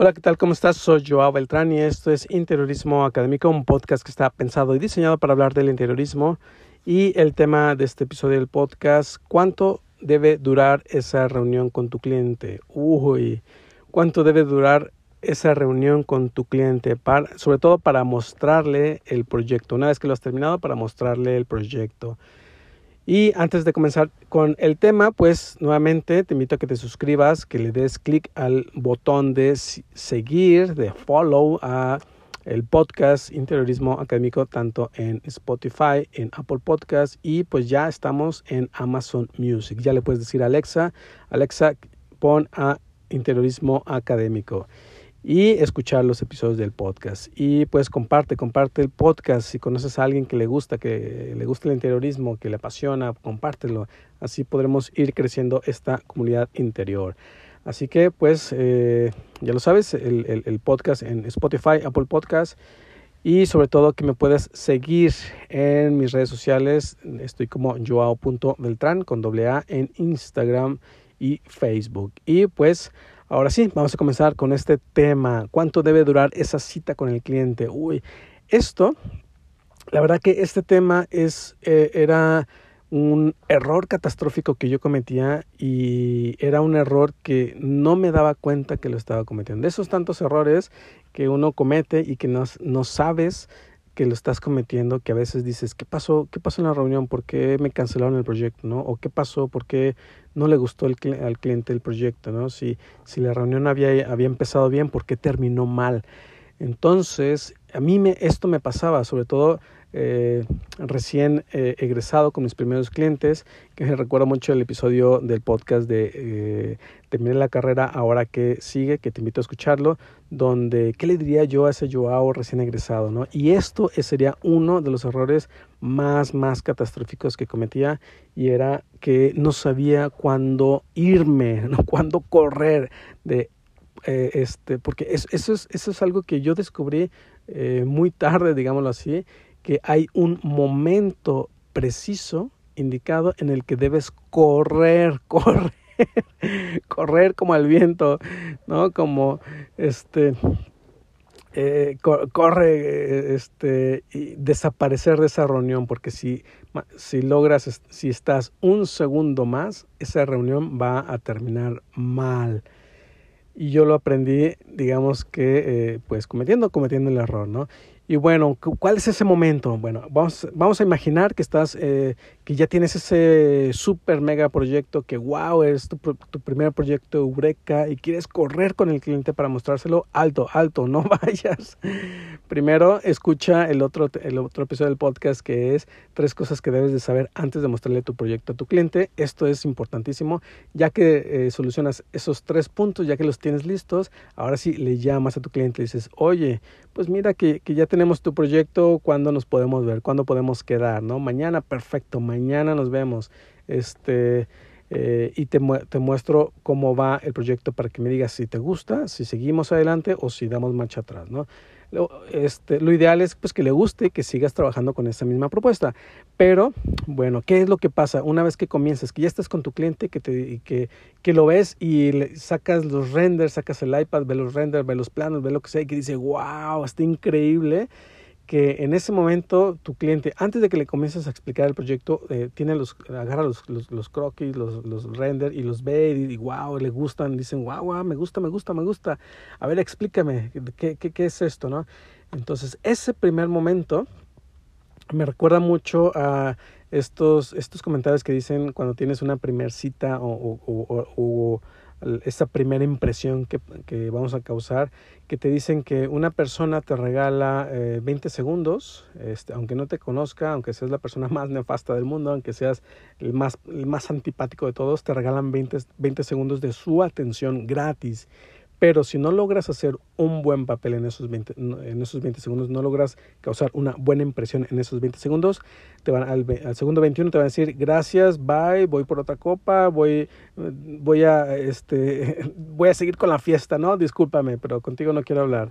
Hola, ¿qué tal? ¿Cómo estás? Soy Joao Beltrán y esto es Interiorismo Académico, un podcast que está pensado y diseñado para hablar del interiorismo. Y el tema de este episodio del podcast, ¿cuánto debe durar esa reunión con tu cliente? Uy, ¿cuánto debe durar esa reunión con tu cliente? Para, sobre todo para mostrarle el proyecto. Una vez que lo has terminado, para mostrarle el proyecto. Y antes de comenzar con el tema, pues nuevamente te invito a que te suscribas, que le des clic al botón de seguir, de follow a el podcast Interiorismo Académico tanto en Spotify, en Apple Podcast y pues ya estamos en Amazon Music. Ya le puedes decir a Alexa, Alexa, pon a Interiorismo Académico y escuchar los episodios del podcast. Y pues comparte, comparte el podcast. Si conoces a alguien que le gusta, que le gusta el interiorismo, que le apasiona, compártelo. Así podremos ir creciendo esta comunidad interior. Así que pues eh, ya lo sabes, el, el, podcast en Spotify, Apple Podcast. Y sobre todo que me puedes seguir en mis redes sociales. Estoy como joao.beltrán con doble A en Instagram y Facebook. Y pues Ahora sí, vamos a comenzar con este tema. ¿Cuánto debe durar esa cita con el cliente? Uy, esto, la verdad que este tema es, eh, era un error catastrófico que yo cometía y era un error que no me daba cuenta que lo estaba cometiendo. De esos tantos errores que uno comete y que no, no sabes que lo estás cometiendo, que a veces dices, ¿qué pasó? ¿Qué pasó en la reunión? ¿Por qué me cancelaron el proyecto? ¿no? ¿O qué pasó? ¿Por qué no le gustó al cliente el proyecto? ¿no? Si, si la reunión había, había empezado bien, ¿por qué terminó mal? Entonces, a mí me, esto me pasaba, sobre todo eh, recién eh, egresado con mis primeros clientes, que recuerdo mucho el episodio del podcast de eh, Terminé la carrera, ahora que sigue, que te invito a escucharlo, donde, ¿qué le diría yo a ese Joao recién egresado? ¿no? Y esto sería uno de los errores más, más catastróficos que cometía y era que no sabía cuándo irme, ¿no? cuándo correr de este, porque eso, eso, es, eso es algo que yo descubrí muy tarde, digámoslo así, que hay un momento preciso indicado en el que debes correr, correr, correr como al viento, ¿no? Como este eh, corre este y desaparecer de esa reunión porque si si logras si estás un segundo más esa reunión va a terminar mal y yo lo aprendí digamos que eh, pues cometiendo cometiendo el error no y bueno, ¿cuál es ese momento? Bueno, vamos, a imaginar que estás, eh, que ya tienes ese super mega proyecto, que wow, es tu, tu, primer proyecto Eureka y quieres correr con el cliente para mostrárselo alto, alto, no vayas. Primero, escucha el otro, el otro episodio del podcast que es tres cosas que debes de saber antes de mostrarle tu proyecto a tu cliente. Esto es importantísimo, ya que eh, solucionas esos tres puntos, ya que los tienes listos, ahora sí le llamas a tu cliente y dices, oye, pues mira que, que ya tenemos tu proyecto, ¿cuándo nos podemos ver? ¿Cuándo podemos quedar? ¿no? Mañana, perfecto, mañana nos vemos. Este, eh, y te, te muestro cómo va el proyecto para que me digas si te gusta, si seguimos adelante o si damos marcha atrás, ¿no? Lo, este, lo ideal es pues que le guste que sigas trabajando con esa misma propuesta. Pero, bueno, ¿qué es lo que pasa? Una vez que comienzas, que ya estás con tu cliente, que, te, que, que lo ves y le sacas los renders, sacas el iPad, ve los renders, ve los planos, ve lo que sea, y que dice, wow, está increíble que en ese momento tu cliente, antes de que le comiences a explicar el proyecto, eh, tiene los, agarra los, los, croquis, los, los render y los ve y, y, wow, le gustan, dicen, wow, wow, me gusta, me gusta, me gusta. A ver, explícame, ¿qué, qué, qué es esto, no? Entonces, ese primer momento me recuerda mucho a estos, estos comentarios que dicen cuando tienes una primer cita o esa primera impresión que, que, vamos a causar, que te dicen que una persona te regala eh, 20 segundos, este, aunque no te conozca, aunque seas la persona más nefasta del mundo, aunque seas el más, el más antipático de todos, te regalan 20, 20 segundos de su atención gratis. Pero si no logras hacer un buen papel en esos 20, en esos 20 segundos, no logras causar una buena impresión en esos 20 segundos, te van al, al, segundo 21 te van a decir gracias, bye, voy por otra copa, voy, voy, a, este, voy a seguir con la fiesta, ¿no? Discúlpame, pero contigo no quiero hablar.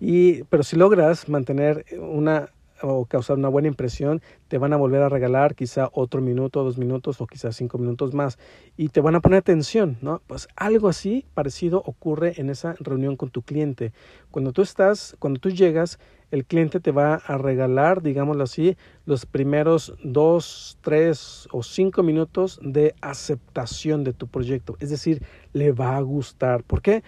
Y, pero si logras mantener una o causar una buena impresión, te van a volver a regalar quizá otro minuto, dos minutos o quizás cinco minutos más y te van a poner atención, ¿no? Pues algo así parecido ocurre en esa reunión con tu cliente. Cuando tú estás, cuando tú llegas, el cliente te va a regalar, digámoslo así, los primeros dos, tres o cinco minutos de aceptación de tu proyecto. Es decir, le va a gustar. ¿Por qué?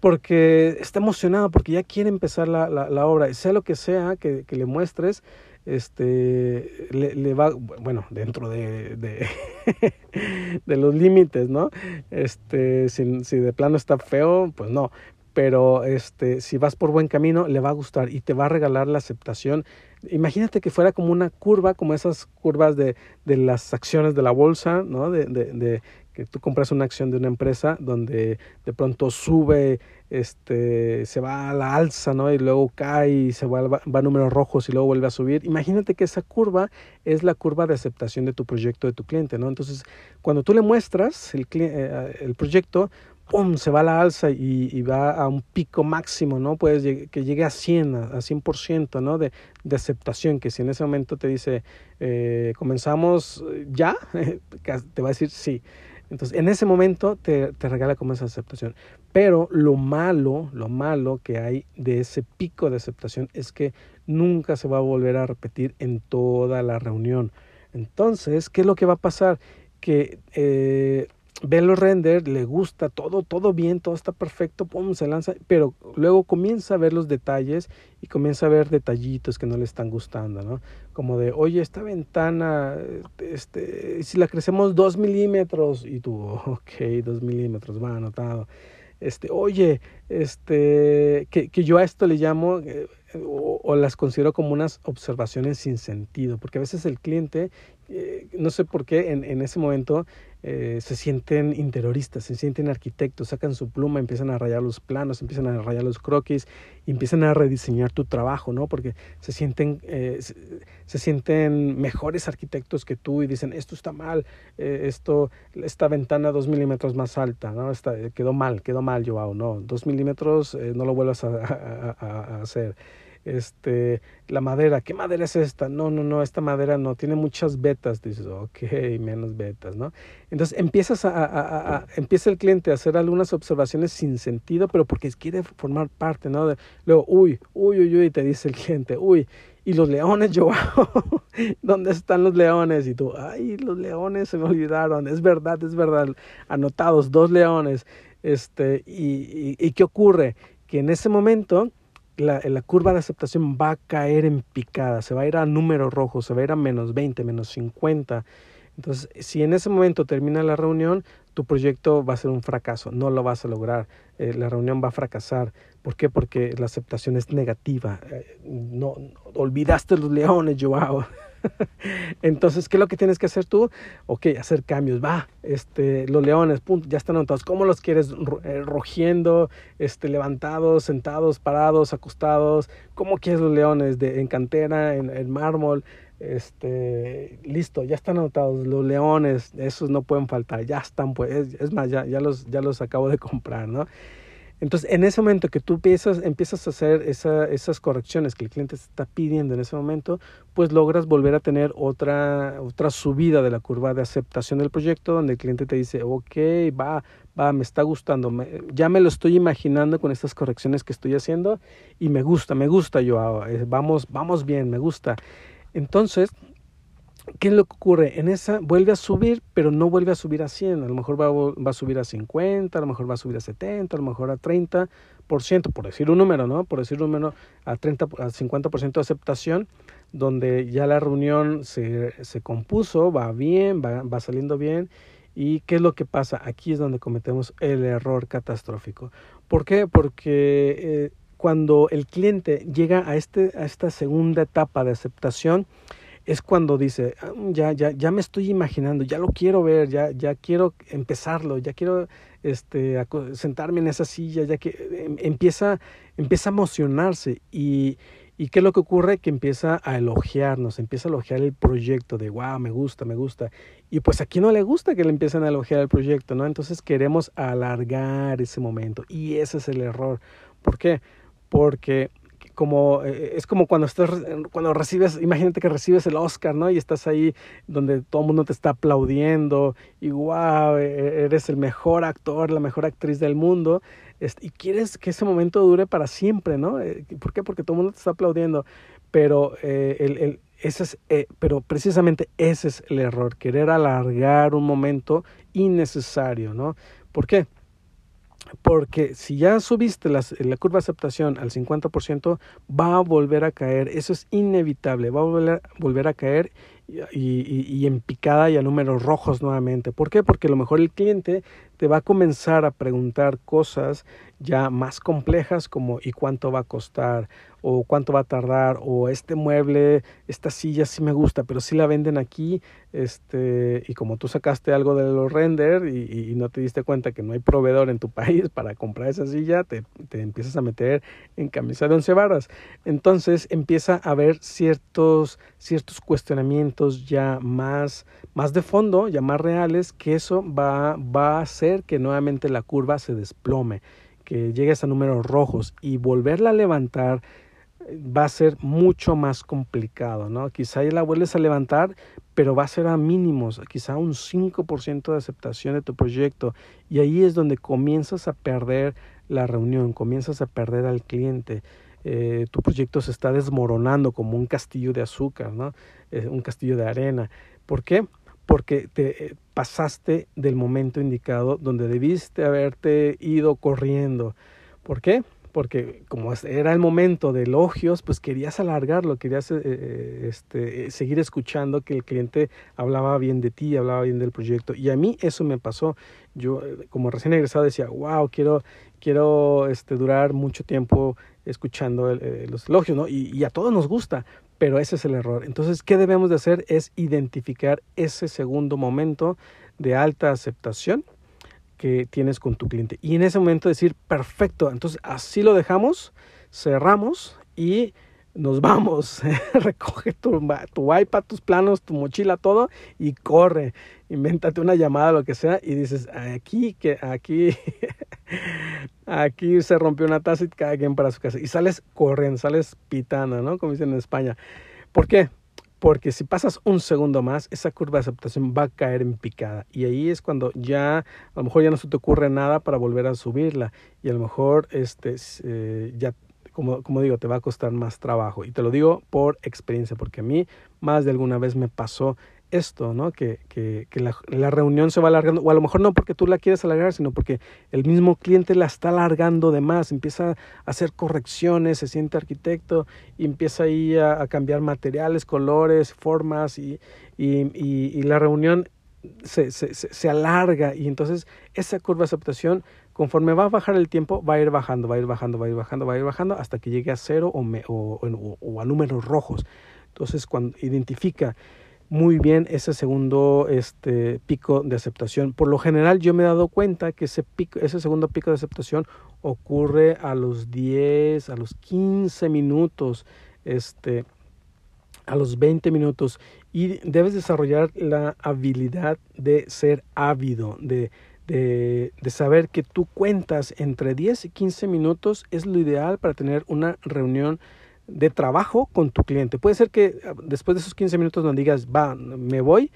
Porque está emocionado, porque ya quiere empezar la, la, obra. Sea lo que sea que, le muestres, este, le, va, bueno, dentro de, de, de los límites, ¿no? Este, si, si de plano está feo, pues no pero este, si vas por buen camino, le va a gustar y te va a regalar la aceptación. Imagínate que fuera como una curva, como esas curvas de, de las acciones de la bolsa, ¿no? De, de, que tú compras una acción de una empresa donde de pronto sube, este, se va a la alza, ¿no? Y luego cae y se va, va, a números rojos y luego vuelve a subir. Imagínate que esa curva es la curva de aceptación de tu proyecto, de tu cliente, ¿no? Entonces, cuando tú le muestras el, eh, el proyecto, ¡pum! se va a la alza y, va a un pico máximo, ¿no? Puedes que llegue a 100, a 100%, ¿no? De, de aceptación, que si en ese momento te dice, eh, comenzamos ya, te va a decir sí. Entonces, en ese momento te, te regala como esa aceptación. Pero lo malo, lo malo que hay de ese pico de aceptación es que nunca se va a volver a repetir en toda la reunión. Entonces, ¿qué es lo que va a pasar? Que eh, ve los renders, le gusta todo, todo bien, todo está perfecto, pum, se lanza, pero luego comienza a ver los detalles y comienza a ver detallitos que no le están gustando, ¿no? Como de, oye, esta ventana, este, si la crecemos dos milímetros, y tú, ok, dos milímetros, va anotado. Este, oye, este, que, que yo a esto le llamo, eh, o, las considero como unas observaciones sin sentido, porque a veces el cliente, eh, no sé por qué, en, en ese momento eh, se sienten interioristas, se sienten arquitectos, sacan su pluma, empiezan a rayar los planos, empiezan a rayar los croquis, empiezan a rediseñar tu trabajo, ¿no? Porque se sienten, eh, se, sienten mejores arquitectos que tú y dicen, esto está mal, eh, esto, esta ventana dos milímetros más alta, ¿no? Está, quedó mal, quedó mal, Joao, no, dos milímetros no lo vuelvas a hacer este, la madera, ¿qué madera es esta? No, no, no, esta madera no, tiene muchas betas, dices, ok, menos betas, ¿no? Entonces empiezas a, empieza el cliente a hacer algunas observaciones sin sentido, pero porque quiere formar parte, ¿no? luego, uy, uy, uy, uy, te dice el cliente, uy, y los leones, yo, ¿dónde están los leones? Y tú, ay, los leones se me olvidaron, es verdad, es verdad, anotados, dos leones, este, y, y ¿qué ocurre? Que en ese momento la, la, curva de aceptación va a caer en picada, se va a ir a números rojos, se va a ir a menos 20, menos 50. Entonces, si en ese momento termina la reunión, tu proyecto va a ser un fracaso, no lo vas a lograr, eh, la reunión va a fracasar. ¿Por qué? Porque la aceptación es negativa. Eh, no, olvidaste los leones, Joao. Entonces, ¿qué es lo que tienes que hacer tú? Ok, hacer cambios. Va, este, los leones, punto, ya están anotados. ¿Cómo los quieres eh, rugiendo, este, levantados, sentados, parados, acostados? ¿Cómo quieres los leones? De, en cantera, en, en mármol. Este, listo, ya están anotados. Los leones, esos no pueden faltar, ya están, pues, es, más, ya, los, ya los acabo de comprar, ¿no? Entonces, en ese momento que tú empiezas, empiezas a hacer esa, esas correcciones que el cliente está pidiendo en ese momento, pues logras volver a tener otra, otra subida de la curva de aceptación del proyecto, donde el cliente te dice, ok, va, va, me está gustando, me, ya me lo estoy imaginando con estas correcciones que estoy haciendo y me gusta, me gusta yo, eh, vamos, vamos bien, me gusta. Entonces, ¿Qué es lo que ocurre? En esa vuelve a subir, pero no vuelve a subir a 100. A lo mejor va, va, a subir a 50, a lo mejor va a subir a 70, a lo mejor a 30%, por decir un número, ¿no? Por decir un número, a, 30, a 50% de aceptación, donde ya la reunión se, se compuso, va bien, va, va saliendo bien. ¿Y qué es lo que pasa? Aquí es donde cometemos el error catastrófico. ¿Por qué? Porque eh, cuando el cliente llega a, este, a esta segunda etapa de aceptación, es cuando dice, ah, ya, ya, ya me estoy imaginando, ya lo quiero ver, ya, ya quiero empezarlo, ya quiero este, sentarme en esa silla, ya que em, empieza, empieza a emocionarse y, y qué es lo que ocurre que empieza a elogiarnos, empieza a elogiar el proyecto de wow, me gusta, me gusta. Y pues aquí no le gusta que le empiecen a elogiar el proyecto, ¿no? Entonces queremos alargar ese momento y ese es el error. ¿Por qué? Porque eh, es como cuando estás cuando recibes imagínate que recibes el Oscar no y estás ahí donde todo el mundo te está aplaudiendo y wow e, eres el mejor actor la mejor actriz del mundo y quieres que ese momento dure para siempre no eh, ¿por qué? porque todo el mundo te está aplaudiendo pero eh, el ese es, pero precisamente ese es el error, querer alargar un momento innecesario, ¿no? ¿Por qué? Porque si ya subiste la curva de aceptación al 50%, va a volver a caer. Eso es inevitable. Va a volver, volver a caer y, y, y, en picada y a números rojos nuevamente. ¿Por qué? Porque a lo mejor el cliente te va a comenzar a preguntar cosas ya más complejas como ¿y cuánto va a costar? o cuánto va a tardar o este mueble, esta silla sí me gusta, pero sí la venden aquí, este, y como tú sacaste algo de los render y, no te diste cuenta que no hay proveedor en tu país para comprar esa silla, te, te empiezas a meter en camisa de once barras. Entonces empieza a haber ciertos, ciertos cuestionamientos ya más, más de fondo, ya más reales, que eso va, va a hacer que nuevamente la curva se desplome que llegues a números rojos y volverla a levantar eh, va a ser mucho más complicado, ¿no? Quizá la vuelves a levantar, pero va a ser a mínimos, quizá un 5% de aceptación de tu proyecto y ahí es donde comienzas a perder la reunión, comienzas a perder al cliente. Eh, tu proyecto se está desmoronando como un castillo de azúcar, ¿no? Eh, un castillo de arena. ¿Por qué? Porque te eh, pasaste del momento indicado donde debiste haberte ido corriendo. ¿Por qué? Porque como era el momento de elogios, pues querías alargarlo, querías eh, eh, este, seguir escuchando que el cliente hablaba bien de ti, hablaba bien del proyecto. Y a mí eso me pasó. Yo como recién egresado decía, wow, quiero, quiero este, durar mucho tiempo escuchando los elogios, ¿no? Y, y a todos nos gusta, pero ese es el error. Entonces, ¿qué debemos de hacer? Es identificar ese segundo momento de alta aceptación que tienes con tu cliente. Y en ese momento decir, perfecto, entonces así lo dejamos, cerramos y nos vamos. Recoge tu, tu tus planos, tu mochila, todo y corre. Invéntate una llamada, lo que sea, y dices, aquí, que aquí, aquí se rompió una taza y cada quien para su casa. Y sales corriendo, sales pitana, ¿no? Como dicen en España. ¿Por qué? Porque si pasas un segundo más, esa curva de aceptación va a caer en picada. Y ahí es cuando ya, a lo mejor ya no se te ocurre nada para volver a subirla. Y a lo mejor este, eh, ya como, como, digo, te va a costar más trabajo. Y te lo digo por experiencia, porque a mí más de alguna vez me pasó esto, ¿no? Que, que, la, reunión se va alargando, o a lo mejor no porque tú la quieres alargar, sino porque el mismo cliente la está alargando de más, empieza a hacer correcciones, se siente arquitecto y empieza ahí a, a cambiar materiales, colores, formas y, y, y la reunión se, se, se, alarga y entonces esa curva de aceptación conforme va a bajar el tiempo va a ir bajando, va a ir bajando, va a ir bajando, va a ir bajando hasta que llegue a cero o, o, o, o a números rojos. Entonces cuando identifica muy bien ese segundo este, pico de aceptación. Por lo general yo me he dado cuenta que ese, pico, ese segundo pico de aceptación ocurre a los 10, a los 15 minutos, este, a los 20 minutos y debes desarrollar la habilidad de ser ávido, de, de, de, saber que tú cuentas entre 10 y 15 minutos es lo ideal para tener una reunión de trabajo con tu cliente. Puede ser que ah, después de esos 15 minutos no digas, va, me voy,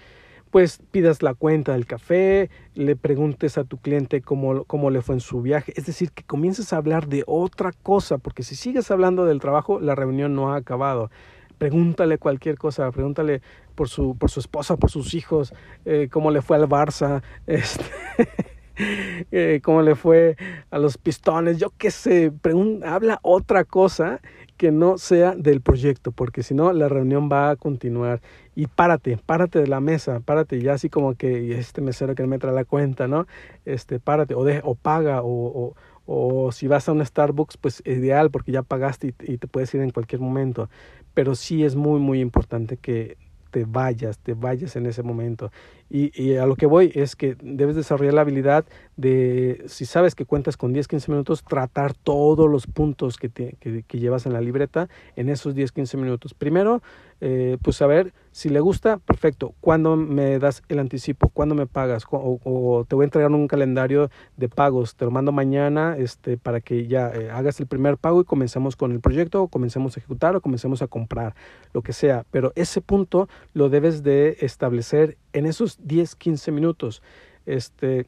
pues pidas la cuenta del café, le preguntes a tu cliente cómo, cómo le fue en su viaje. Es decir, que comiences a hablar de otra cosa, porque si sigues hablando del trabajo, la reunión no ha acabado. Pregúntale cualquier cosa, pregúntale por su, por su esposa, por sus hijos, eh, cómo le fue al Barça, este, eh, cómo le fue a los pistones, yo qué sé, habla otra cosa que no sea del proyecto, porque si no la reunión va a continuar. Y párate, párate de la mesa, párate ya así como que este mesero que me trae la cuenta, ¿no? Este, párate, o, de, o paga, o, o, o, si vas a un Starbucks, pues ideal, porque ya pagaste y te puedes ir en cualquier momento. Pero sí es muy, muy importante que te vayas, te vayas en ese momento. Y, y, a lo que voy es que debes desarrollar la habilidad de, si sabes que cuentas con 10, 15 minutos, tratar todos los puntos que, te, que, llevas en la libreta en esos 10, 15 minutos. Primero, eh, pues saber si le gusta, perfecto. ¿Cuándo me das el anticipo? ¿Cuándo me pagas? O, te voy a entregar un calendario de pagos. Te lo mando mañana este, para que ya eh, hagas el primer pago y comencemos con el proyecto, o comencemos a ejecutar, o comencemos a comprar, lo que sea. Pero ese punto lo debes de establecer en esos 10, 15 minutos. Este,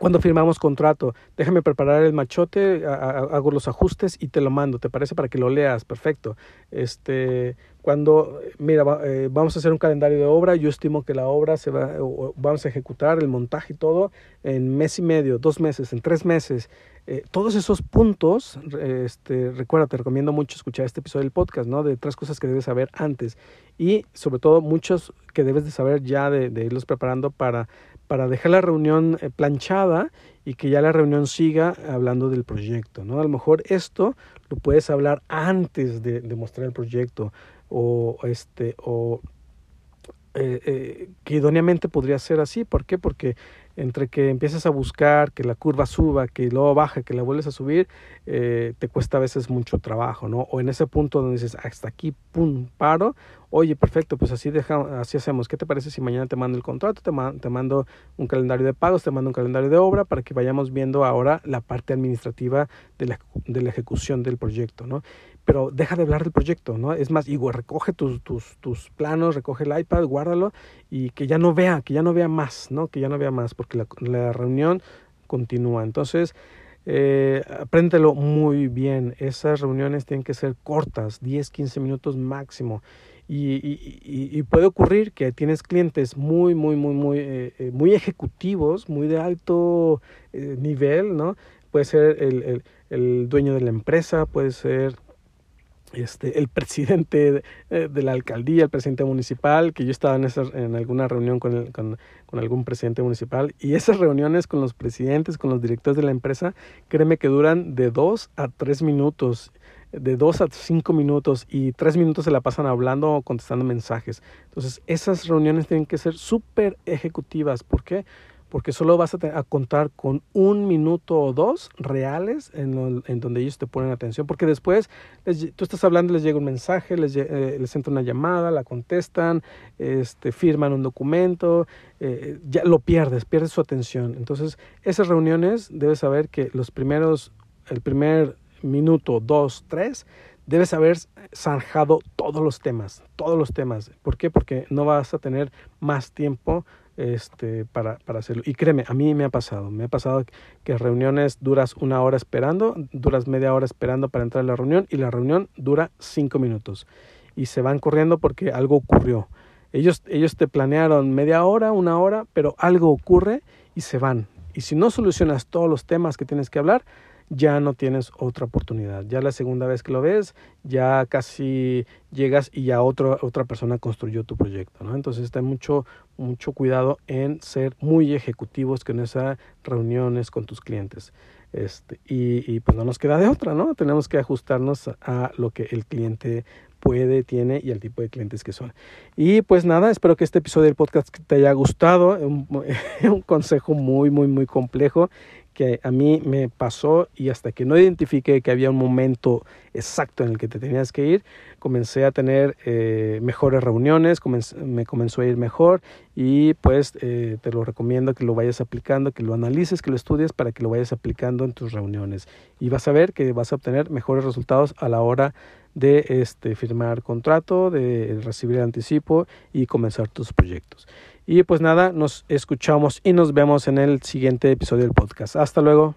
cuando firmamos contrato, déjame preparar el machote, hago los ajustes y te lo mando, ¿te parece? Para que lo leas, perfecto. Este, cuando, mira, eh, vamos a hacer un calendario de obra, yo estimo que la obra se va, vamos a ejecutar el montaje y todo en mes y medio, dos meses, en tres meses. Eh, todos esos puntos, este, recuerda, te recomiendo mucho escuchar este episodio del podcast, ¿no? De tres cosas que debes saber antes y sobre todo muchos que debes de saber ya de, irlos preparando para para dejar la reunión eh, planchada y que ya la reunión siga hablando del proyecto, ¿no? A lo mejor esto lo puedes hablar antes de, mostrar el proyecto o este o eh, eh, que idóneamente podría ser así. ¿Por qué? Porque entre que empiezas a buscar que la curva suba, que luego baja, que la vuelves a subir, eh, te cuesta a veces mucho trabajo, ¿no? O en ese punto donde dices, hasta aquí, pum, paro, oye, perfecto, pues así, deja, así hacemos. ¿Qué te parece si mañana te mando el contrato, te, te mando un calendario de pagos, te mando un calendario de obra para que vayamos viendo ahora la parte administrativa de la, de la ejecución del proyecto, ¿no? Pero deja de hablar del proyecto, ¿no? Es más, igual recoge tus, tus, tus planos, recoge el iPad, guárdalo y que ya no vea, que ya no vea más, ¿no? Que ya no vea más, porque la, reunión continúa. Entonces, eh, apréndelo muy bien. Esas reuniones tienen que ser cortas, 10, 15 minutos máximo. Y, y, y, puede ocurrir que tienes clientes muy, muy, muy, muy, eh, eh, muy ejecutivos, muy de alto eh, nivel, ¿no? Puede ser el, el dueño de la empresa, puede ser este, el presidente eh, de, la alcaldía, el presidente municipal, que yo estaba en, alguna reunión con, algún presidente municipal, y esas reuniones con los presidentes, con los directores de la empresa, créeme que duran de dos a tres minutos, de dos a cinco minutos, y tres minutos se la pasan hablando o contestando mensajes. Entonces, esas reuniones tienen que ser súper ejecutivas. ¿Por qué? Solo vas a, contar con un minuto o dos reales en, en, donde ellos te ponen atención, porque después tú estás hablando, les llega un mensaje, les, eh, les entra una llamada, la contestan, este, firman un documento, eh, ya lo pierdes, pierdes su atención. Entonces, esas reuniones debes saber que los primeros, el primer minuto, dos, tres, debes haber zanjado todos los temas, todos los temas. ¿Por qué? Porque no vas a tener más tiempo este, para, para hacerlo. Y créeme, a mí me ha pasado, me ha pasado que reuniones duras una hora esperando, duras media hora esperando para entrar a la reunión y la reunión dura cinco minutos. Y se van corriendo porque algo ocurrió. Ellos, ellos te planearon media hora, una hora, pero algo ocurre y se van. Y si no solucionas todos los temas que tienes que hablar, ya no tienes otra oportunidad. Ya la segunda vez que lo ves, ya casi llegas y ya otra otra persona construyó tu proyecto, ¿no? Entonces ten mucho, mucho cuidado en ser muy ejecutivos con esas reuniones con tus clientes. Este, y, y pues no nos queda de otra, ¿no? Tenemos que ajustarnos a lo que el cliente puede, tiene y al tipo de clientes que son. Y pues nada, espero que este episodio del podcast te haya gustado. Un, un consejo muy, muy, muy complejo a mí me pasó y hasta que no identifiqué que había un momento exacto en el que te tenías que ir, comencé a tener eh, mejores reuniones, me comenzó a ir mejor y pues eh, te lo recomiendo que lo vayas aplicando, que lo analices, que lo estudies para que lo vayas aplicando en tus reuniones y vas a ver que vas a obtener mejores resultados a la hora de este, firmar contrato, de recibir el anticipo y comenzar tus proyectos. Y pues nada, nos escuchamos y nos vemos en el siguiente episodio del podcast. Hasta luego.